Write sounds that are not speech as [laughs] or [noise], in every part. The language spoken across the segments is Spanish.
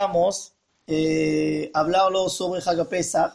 vamos eh, hablarlo sobre Hagapesach.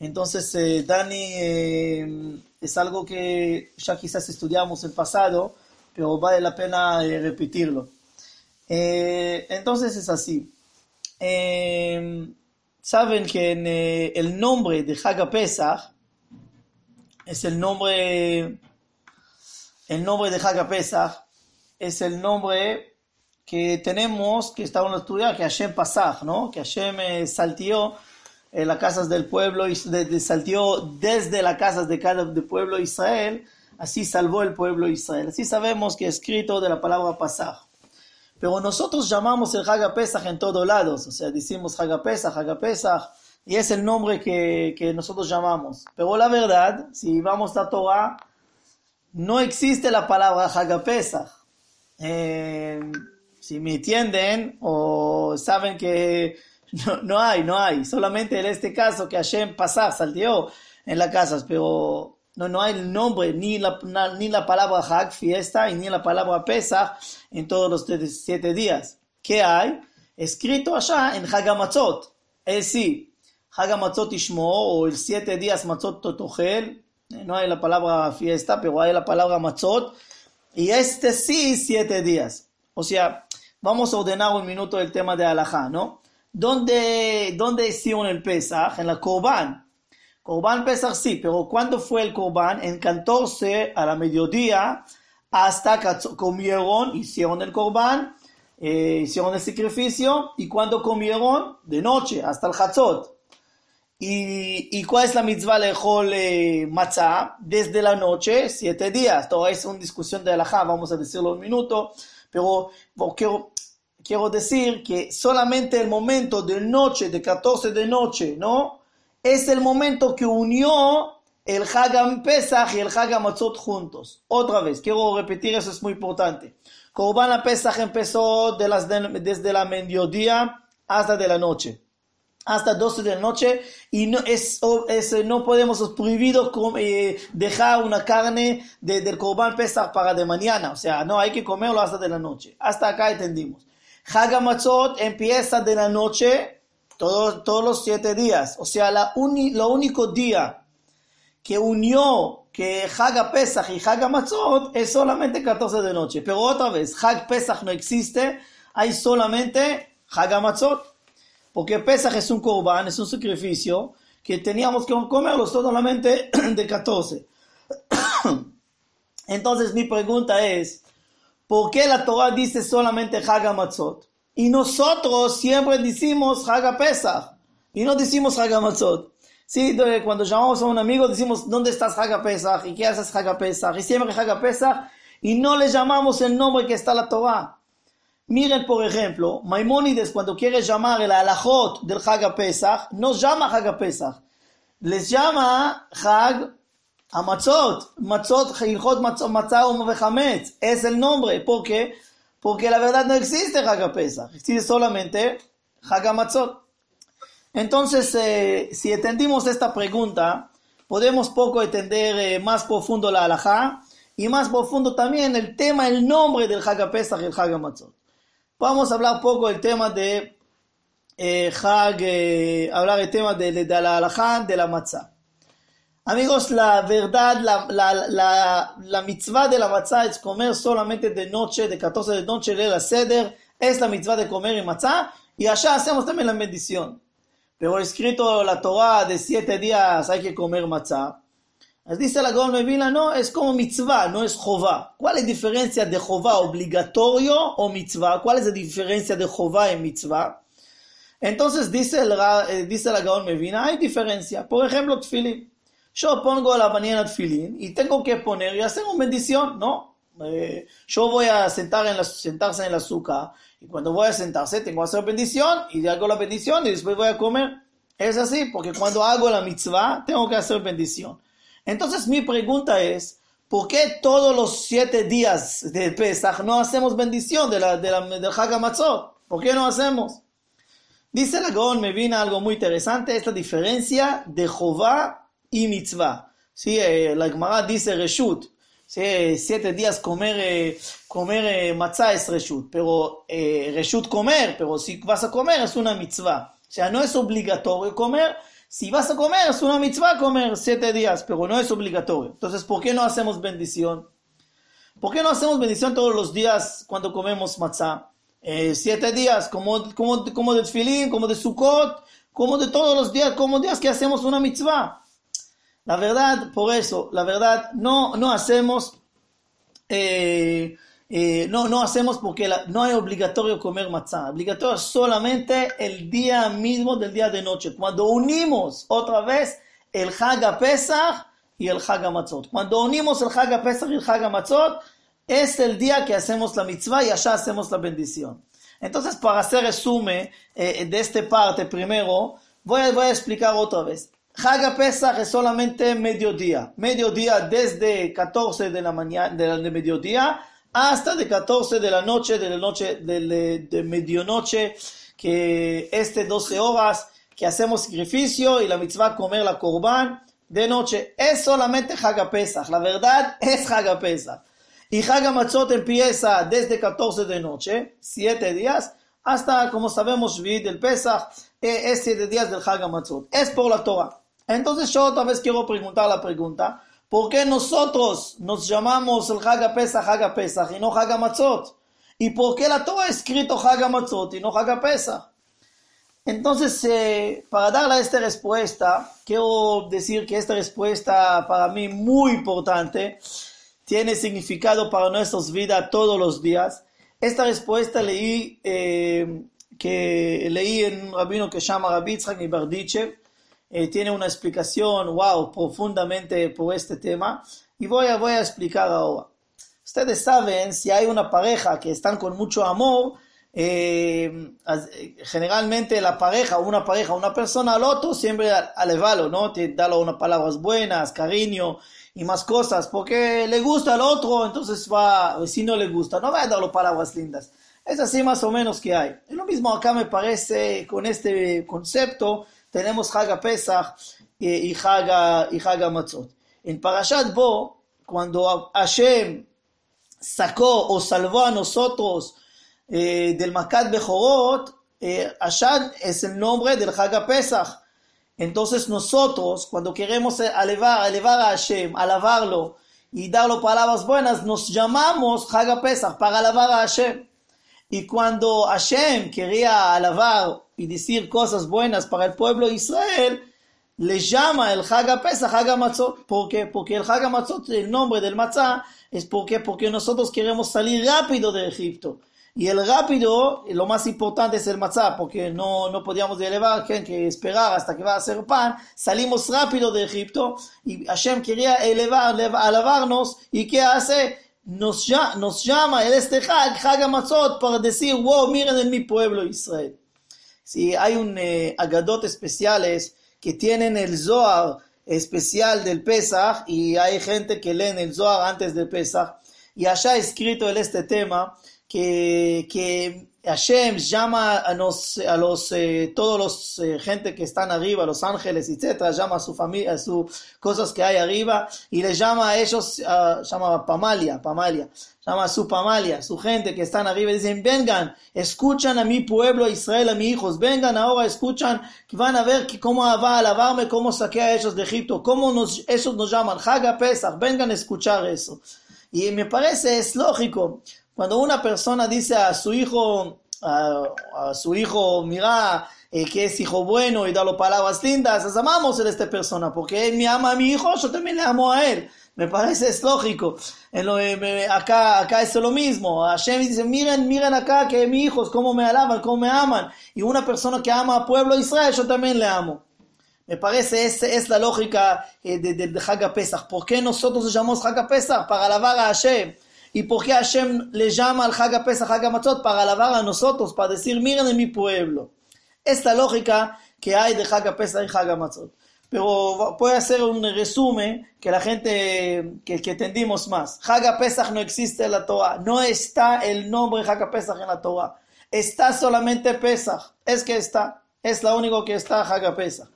Entonces, eh, Dani, eh, es algo que ya quizás estudiamos en pasado, pero vale la pena eh, repetirlo. Entonces es así. Saben que el nombre de Hagapesach es el nombre, el nombre de Hagapesach es el nombre que tenemos, que estamos estudiando, que Hashem Pasach, ¿no? Que Hashem eh, saltió en las casas del pueblo, y de, de- saltió desde las casas de cada del pueblo de Israel, así salvó el pueblo de Israel. Así sabemos que es escrito de la palabra Pasach. Pero nosotros llamamos el Haga Pesach en todos lados, o sea, decimos Haga Pesach, Haga Pesach, y es el nombre que, que nosotros llamamos. Pero la verdad, si vamos a Torah, no existe la palabra Haga Pesach. Eh, si me entienden o saben que no, no hay, no hay. Solamente en este caso que Hashem pasar, salteó en las casas, pero no, no hay el nombre, ni la, ni la palabra Hag, fiesta, y ni la palabra Pesach en todos los te- siete días. ¿Qué hay? Escrito allá en Hagamatzot. Es sí, Hagamatzot Ishmo, o el siete días Matzot Totochel. Eh, No hay la palabra fiesta, pero hay la palabra Matzot. Y este sí, siete días. O sea, vamos a ordenar un minuto el tema de Alajá, ¿no? ¿Dónde, ¿Dónde hicieron el Pesach? En la Corban. Corban Pesach sí, pero ¿cuándo fue el Corban? En 14 a la mediodía hasta que comieron, hicieron el Corban, eh, hicieron el sacrificio y cuando comieron, de noche, hasta el Hatzot. ¿Y, cuál es la mitzvah lejol eh, matzah? Desde la noche, siete días. Todo es una discusión de alajá, vamos a decirlo un minuto, pero quiero, quiero decir que solamente el momento de noche, de 14 de noche, ¿no? Es el momento que unió el Hagam Pesach y el Hagam Matzot juntos. Otra vez, quiero repetir, eso es muy importante. Corban Pesach empezó desde la mediodía hasta de la noche hasta 12 de la noche y no, es, no podemos, es prohibido eh, dejar una carne de- del Corban Pesach para de mañana, o sea, no hay que comerlo hasta de la noche. Hasta acá entendimos. Hagamatzot empieza de la noche todos, todos los siete días, o sea, la uni- lo único día que unió que Haga Pesach y Haga Matzot es solamente 14 de noche. Pero otra vez, Hag Pesach no existe, hay solamente Haga Matzot. Porque Pesach es un korban, es un sacrificio que teníamos que comerlo solamente [clears throat] de 14. [clears throat] Entonces mi pregunta es, ¿por qué la Torah dice solamente Haga Matzot? Y nosotros siempre decimos Haga Pesach y no decimos Haga Matzot. Sí, cuando llamamos a un amigo decimos, ¿dónde estás Haga Pesach? ¿Y qué haces Haga Pesach? Y siempre Haga Pesach y no le llamamos el nombre que está la Torah. Miren, por ejemplo, Maimónides cuando quiere llamar el alajot del Haga Pesach, no llama Haga Pesach, les llama Hag Amatzot, Matzot, Hilchot Matzot, Matzah o Mechametz, es el nombre, ¿por qué? Porque la verdad no existe Haga Pesach, existe solamente Haga Matzot. Entonces, eh, si entendimos esta pregunta, podemos poco entender eh, más profundo la alajá y más profundo también el tema, el nombre del Haga Pesach y el Haga Matzot. Vamos a hablar poco del tema de eh, eh, hablar el tema de, de, la alajá, de la matzah. Amigos, la verdad, la, la, la, la mitzvah de la matzah es comer solamente de noche, de 14 de noche, de la seder, es la mitzvah de comer en matzah, y allá hacemos también la bendición. Pero escrito la Torah de siete días hay que comer matzah. Dice la Gaon Mevila, no, es como mitzvah, no es jová. ¿Cuál es la diferencia de jová obligatorio o mitzvah? ¿Cuál es la diferencia de jová y mitzvah? Entonces dice, el, eh, dice la Gaon Mevina, hay diferencia. Por ejemplo. Yo pongo la mañana tfilín y tengo que poner y hacer una bendición, ¿no? Eh, yo voy a sentar en la, sentarse en el azúcar y cuando voy a sentarse tengo que hacer bendición y hago la bendición y después voy a comer. Es así, porque cuando hago la mitzvah tengo que hacer bendición. Entonces mi pregunta es, ¿por qué todos los siete días de Pesach no hacemos bendición de la, de la, del Hag HaMatzot? ¿Por qué no hacemos? Dice la Gaon, me viene algo muy interesante, esta diferencia de Jová y Mitzvah. Sí, eh, la Gemara dice Reshut, siete días comer, eh, comer eh, matzah es reshut, pero eh, reshut comer, pero si vas a comer es una mitzvah. O sea, no es obligatorio comer. Si vas a comer es una mitzvah comer siete días, pero no es obligatorio. Entonces, ¿por qué no hacemos bendición? ¿Por qué no hacemos bendición todos los días cuando comemos matzah? siete días, como, como, como de filín, como de Sukkot, como de todos los días, como días que hacemos una mitzvah. La verdad, por eso, la verdad, no, no hacemos, eh, eh, no, no hacemos porque no hay obligatorio comer matzah. Obligatorio solamente el día mismo del día de noche. Cuando unimos otra vez el Haga Pesach y el Haga Matzot. Cuando unimos el Haga Pesach y el Haga Matzot, es el día que hacemos la mitzvah y allá hacemos la bendición. Entonces, para hacer resumen eh, de esta parte primero, voy voy a explicar otra vez. Haga Pesach es solamente mediodía. Mediodía desde 14 de la mañana, de, mediodía, hasta de 14 de la noche, de la noche, de, medianoche, que este 12 horas que hacemos sacrificio y la mitzvah comer la korban de noche. Es solamente Haga Pesach. La verdad es Haga Pesach. Y Haga Matzot empieza desde 14 de noche, 7 días, hasta, como sabemos, vivir del Pesach, eh, es 7 días del Haga Matzot. Es por la Torah. Entonces yo otra vez quiero preguntar la pregunta, ¿por qué nosotros nos llamamos el Haga Pesach, Haga Pesach y no Haga Matzot? ¿Y por qué la Torah ha escrito Haga Matzot y no Haga Pesach? Entonces, eh, para darle esta respuesta, quiero decir que esta respuesta para mí muy importante, tiene significado para nuestras vidas todos los días. Esta respuesta leí, eh, que leí en un rabino que se llama Rabbi Yitzhak eh, tiene una explicación, wow, profundamente por este tema, y voy a, voy a explicar ahora. Ustedes saben, si hay una pareja que están con mucho amor, eh, generalmente la pareja, una pareja, una persona al otro, siempre alevalo, ¿no? Darle unas palabras buenas, cariño y más cosas, porque le gusta al otro, entonces va, si no le gusta, no va a darle palabras lindas. Es así más o menos que hay. Lo mismo acá me parece con este concepto tenemos Haga Pesach y Haga, y Matzot. En Parashat Bo, cuando Hashem sacó o salvó a nosotros eh, del Makat Bejorot, eh, es el nombre del Haga Pesach. Entonces nosotros, cuando queremos elevar, elevar a Hashem, alabarlo y darle palabras buenas, nos llamamos Haga Pesach para alabar a Hashem. Y cuando Hashem quería alabar y decir cosas buenas para el pueblo de Israel, le llama el Haga Pesach Haga Matzot. ¿Por qué? Porque el Haga Matzot, el nombre del Matzah, es porque, porque nosotros queremos salir rápido de Egipto. Y el rápido, lo más importante es el matzah, porque no, no podíamos elevar, que, que esperar hasta que va a ser pan. Salimos rápido de Egipto y Hashem quería elevar, alabarnos. ¿Y qué hace? Nos, nos llama el este Hag, Hag Matzot, para decir, wow, miren en mi pueblo Israel. Si hay un eh, agadot especiales que tienen el Zohar especial del Pesach y hay gente que leen el Zohar antes del Pesach y allá escrito en este tema que, que Hashem llama a, nos, a los, eh, todos los eh, gente que están arriba, los ángeles, etcétera, llama a su familia, a sus cosas que hay arriba y le llama a ellos, uh, llama Pamalia, Pamalia, llama a su Pamalia, su gente que están arriba, dicen, vengan, escuchan a mi pueblo Israel, a mis hijos, vengan ahora, escuchan, van a ver cómo va a alabarme, cómo saqué a ellos de Egipto, cómo nos, ellos nos llaman, Haga Pesach, vengan a escuchar eso. Y me parece, es lógico, cuando una persona dice a su hijo, a, su hijo, mira, eh, que es hijo bueno y da las palabras lindas, les amamos a esta persona, porque él me ama a mi hijo, yo también le amo a él. Me parece es lógico. En lo, eh, acá, acá es lo mismo. Hashem dice, miren, miren acá que mis hijos, cómo me alaban, cómo me aman. Y una persona que ama al pueblo de Israel, yo también le amo. Me parece, esa es la lógica eh, de, de, de Pesach. ¿Por qué nosotros llamamos Haga Pesach? Para alabar a Hashem. ¿Y por qué Hashem le llama al Haga Pesach, Haga Matzot? Para alabar a nosotros, para decir, miren en mi pueblo. Esta lógica que hay de Haga Pesach y Haga Matzot. Pero puede hacer un resumen que la gente, que, que entendimos más. Haga Pesach no existe en la Torah. No está el nombre Haga Pesach en la Torah. Está solamente Pesach. Es que está. Es la única que está Haga Pesach.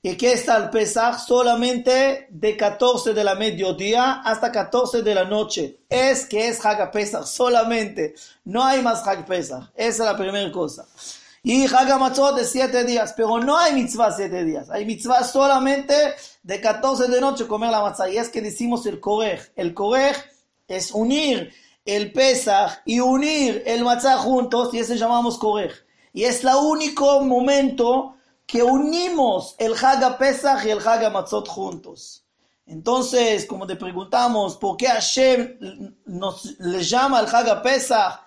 ¿Y qué está el Pesach? Solamente de 14 de la mediodía hasta 14 de la noche. Es que es Hag Pesach, solamente. No hay más Hag Pesach. Esa es la primera cosa. Y Hag Matzot de 7 días, pero no hay mitzvah 7 días. Hay mitzvah solamente de 14 de noche comer la matzah. Y es que decimos el Korej. El Korej es unir el Pesach y unir el matzah juntos, y ese llamamos Korej. Y es el único momento que unimos el Haga Pesach y el Haga Matzot juntos. Entonces, como te preguntamos, ¿por qué Hashem nos, le llama al Haga Pesach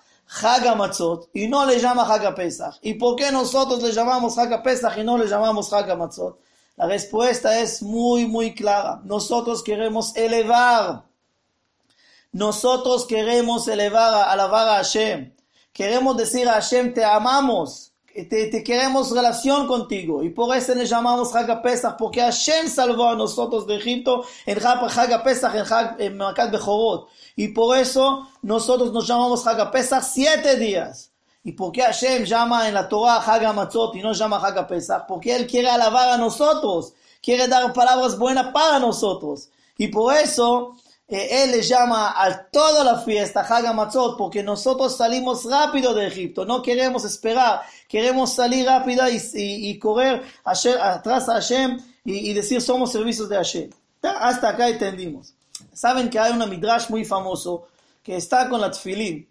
Haga Matzot y no le llama Haga Pesach? ¿Y por qué nosotros le llamamos Haga Pesach y no le llamamos Haga Matzot? La respuesta es muy, muy clara. Nosotros queremos elevar. Nosotros queremos elevar, alabar a Hashem. Queremos decir a Hashem, te amamos te, queremos relación contigo. Y por eso le llamamos Haga Pesach, porque Hashem salvó a nosotros de Egipto en Haga Pesach, en, Makat Bechorot. Y por eso nosotros nos llamamos Haga Pesach siete días. ¿Y por qué Hashem llama en la Torah Haga Matzot y no llama Haga Pesach? Porque Él quiere alabar a nosotros, quiere dar palabras buenas para nosotros. Y por eso él le llama a toda la fiesta Hagamatzot porque nosotros salimos rápido de Egipto, no queremos esperar, queremos salir rápido y, correr atrás a Hashem y, decir somos servicios de Hashem. Hasta acá entendimos. Saben que hay una midrash muy famoso que está con la tfilin.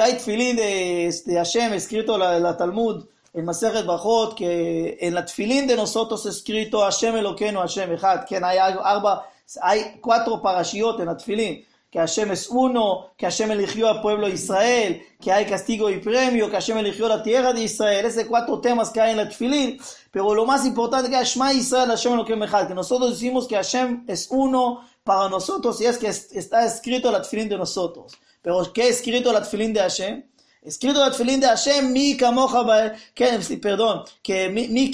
Hay tfilin de, de Hashem escrito en la, la Talmud, en Maseret Bajot, que en la tfilin de nosotros escrito Hashem Eloqueno, Hashem Echad, que hay arba hay cuatro parashiot en Atfilín, que Hashem es uno, que Hashem eligió al pueblo de Israel, que hay castigo y premio, que Hashem eligió la tierra de Israel, esos cuatro temas que hay en Atfilín, pero lo más importante que Hashem Israel, Hashem lo que que nosotros decimos que Hashem es uno para nosotros y es que está escrito el Atfilín de nosotros. Pero ¿qué es escrito el Atfilín de Hashem? Escrito el Atfilín de Hashem, mi kamoja, que, perdón, que mi,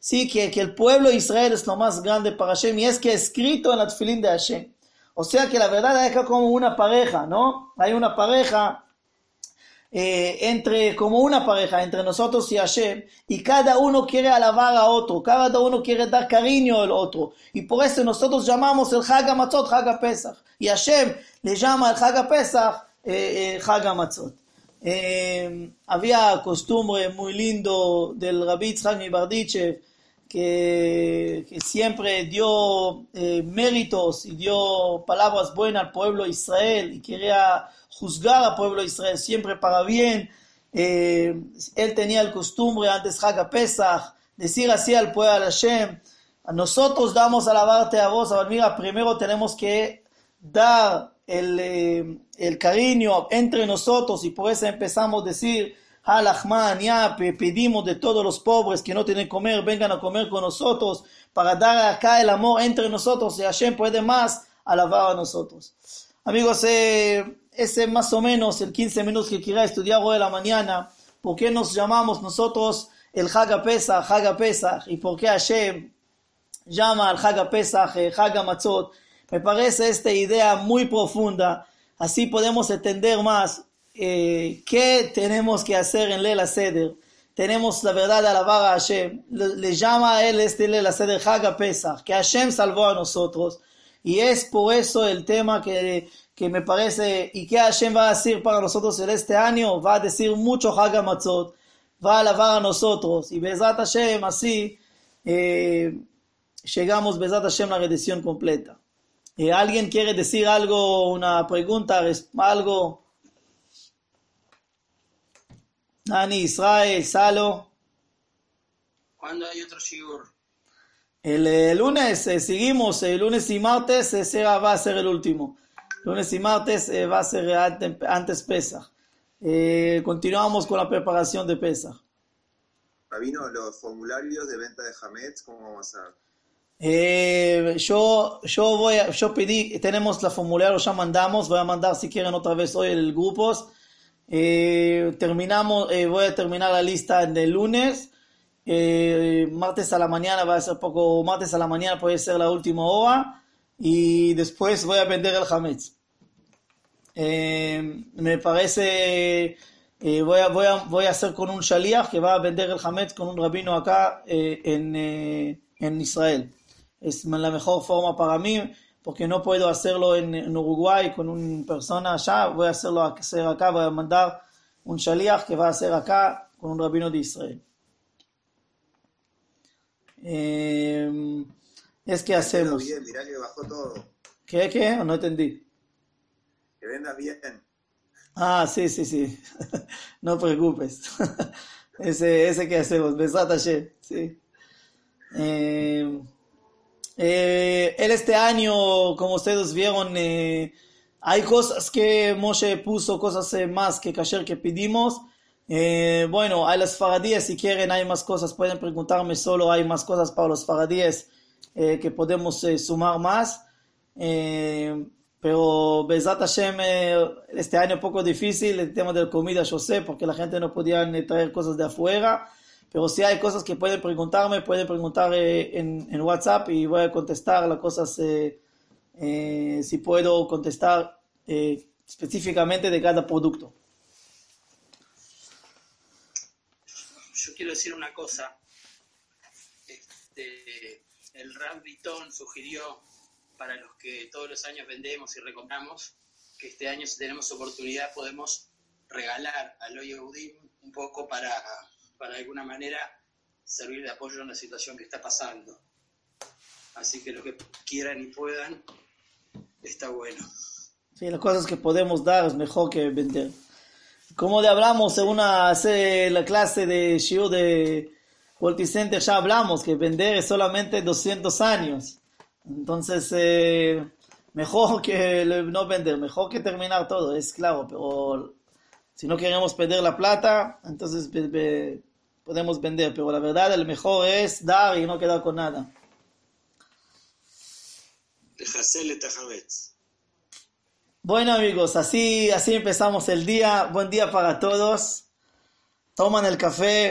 sí, que, que, el pueblo de Israel es lo más grande para Hashem y es que escrito en la tefilín de Hashem. O sea que la verdad es que como una pareja, ¿no? Hay una pareja eh, entre, como una pareja entre nosotros y Hashem, y cada uno quiere alabar a otro, cada uno quiere dar cariño al otro, y por eso nosotros llamamos el Haga Matzot Haga Pesach, y Hashem le llama el Haga Pesach eh, eh, Matzot. Eh, había costumbre muy lindo del Rabbi Yitzhak Bardichev, que, siempre dio eh, méritos y dio palabras buenas al pueblo de Israel y quería juzgar al pueblo de Israel siempre para bien. Eh, él tenía el costumbre antes Haga Pesach decir así al pueblo de Hashem, a nosotros damos alabarte a vos, a mira, primero tenemos que dar el, eh, el cariño entre nosotros y por eso empezamos a decir Halachman, ya pedimos de todos los pobres que no tienen comer, vengan a comer con nosotros para dar acá el amor entre nosotros y Hashem puede más alabar a nosotros. Amigos, eh, ese más o menos el 15 minutos que quiera estudiar hoy de la mañana. ¿Por qué nos llamamos nosotros el Haga Pesach, Haga Pesach? ¿Y por qué Hashem llama al Haga Pesach, eh, Haga Matzot? Me parece esta idea muy profunda. Así podemos entender más eh, ¿qué tenemos que hacer en Lela Seder? Tenemos la verdad de alabar a Hashem. Le, llama a él este Lela Seder Haga Pesach, que Hashem salvó a nosotros. Y es por eso el tema que, que me parece, y que Hashem va a decir para nosotros en este año, va a decir mucho Haga Matzot, va a alabar a nosotros. Y Bezat Hashem, así, eh, llegamos Bezat Hashem la redención completa. Eh, ¿Alguien quiere decir algo, una pregunta, algo? Nani, Israel, Salo. ¿Cuándo hay otro shiur? El, lunes eh, seguimos, el lunes y martes ese va a ser el último. Lunes y martes eh, va a ser antes, antes Pesach. Eh, continuamos con la preparación de Pesach. Rabino, los formularios de venta de Hametz, ¿cómo vamos a hacer? yo, yo voy yo pedí, tenemos la formulario, ya mandamos, voy a mandar si quieren otra vez hoy el grupos eh, terminamos, eh, voy a terminar la lista el lunes. Eh, martes a la mañana va a ser poco, martes a la mañana puede ser la última hora. Y después voy a vender el Hametz. me parece eh, voy, a, voy, a, voy a hacer con un shaliach que va a vender el hametz con un rabino acá eh, en, eh, en Israel. Es la mejor forma para mí porque no puedo hacerlo en, en Uruguay con una persona allá. Voy a hacerlo hacer acá, voy a mandar un shaliach que va a hacer acá con un rabino de Israel. Eh, es que hacemos. bien, mirá que bajó todo. ¿Qué? ¿Qué? No entendí. Que vendas bien. Ah, sí, sí, sí. [laughs] No preocupes. [laughs] Ese, ese que hacemos, Besat Hashem, sí. Eh, eh, él este año, como ustedes vieron, eh, hay cosas que Moshe puso, cosas eh, más que ayer que pedimos. Eh, bueno, hay las faradíes, si quieren hay más cosas, pueden preguntarme solo, hay más cosas para los faradíes eh, que podemos eh, sumar más. Pero Bezat Hashem, este año un poco difícil, el tema de la comida, yo sé, porque la gente no podía traer cosas de afuera. Pero si hay cosas que pueden preguntarme, pueden preguntar eh, en, WhatsApp y voy a contestar las cosas, eh, eh, si puedo contestar eh, específicamente de cada producto. Yo quiero decir una cosa. Este, el Ram Vitón sugirió para los que todos los años vendemos y recompramos que este año si tenemos oportunidad podemos regalar al Udim un poco para, para alguna manera servir de apoyo en la situación que está pasando. Así que lo que quieran y puedan está bueno. Sí, las cosas que podemos dar es mejor que vender. Como le hablamos en una hace la clase de Shiur de Multicenter, ya hablamos que vender es solamente 200 años. Entonces, eh, mejor que no vender, mejor que terminar todo, es claro, pero si no queremos perder la plata, entonces podemos vender, pero la verdad el mejor es dar y no quedar con nada. Bueno amigos, así, así empezamos el día. Buen día para todos. Toman el café.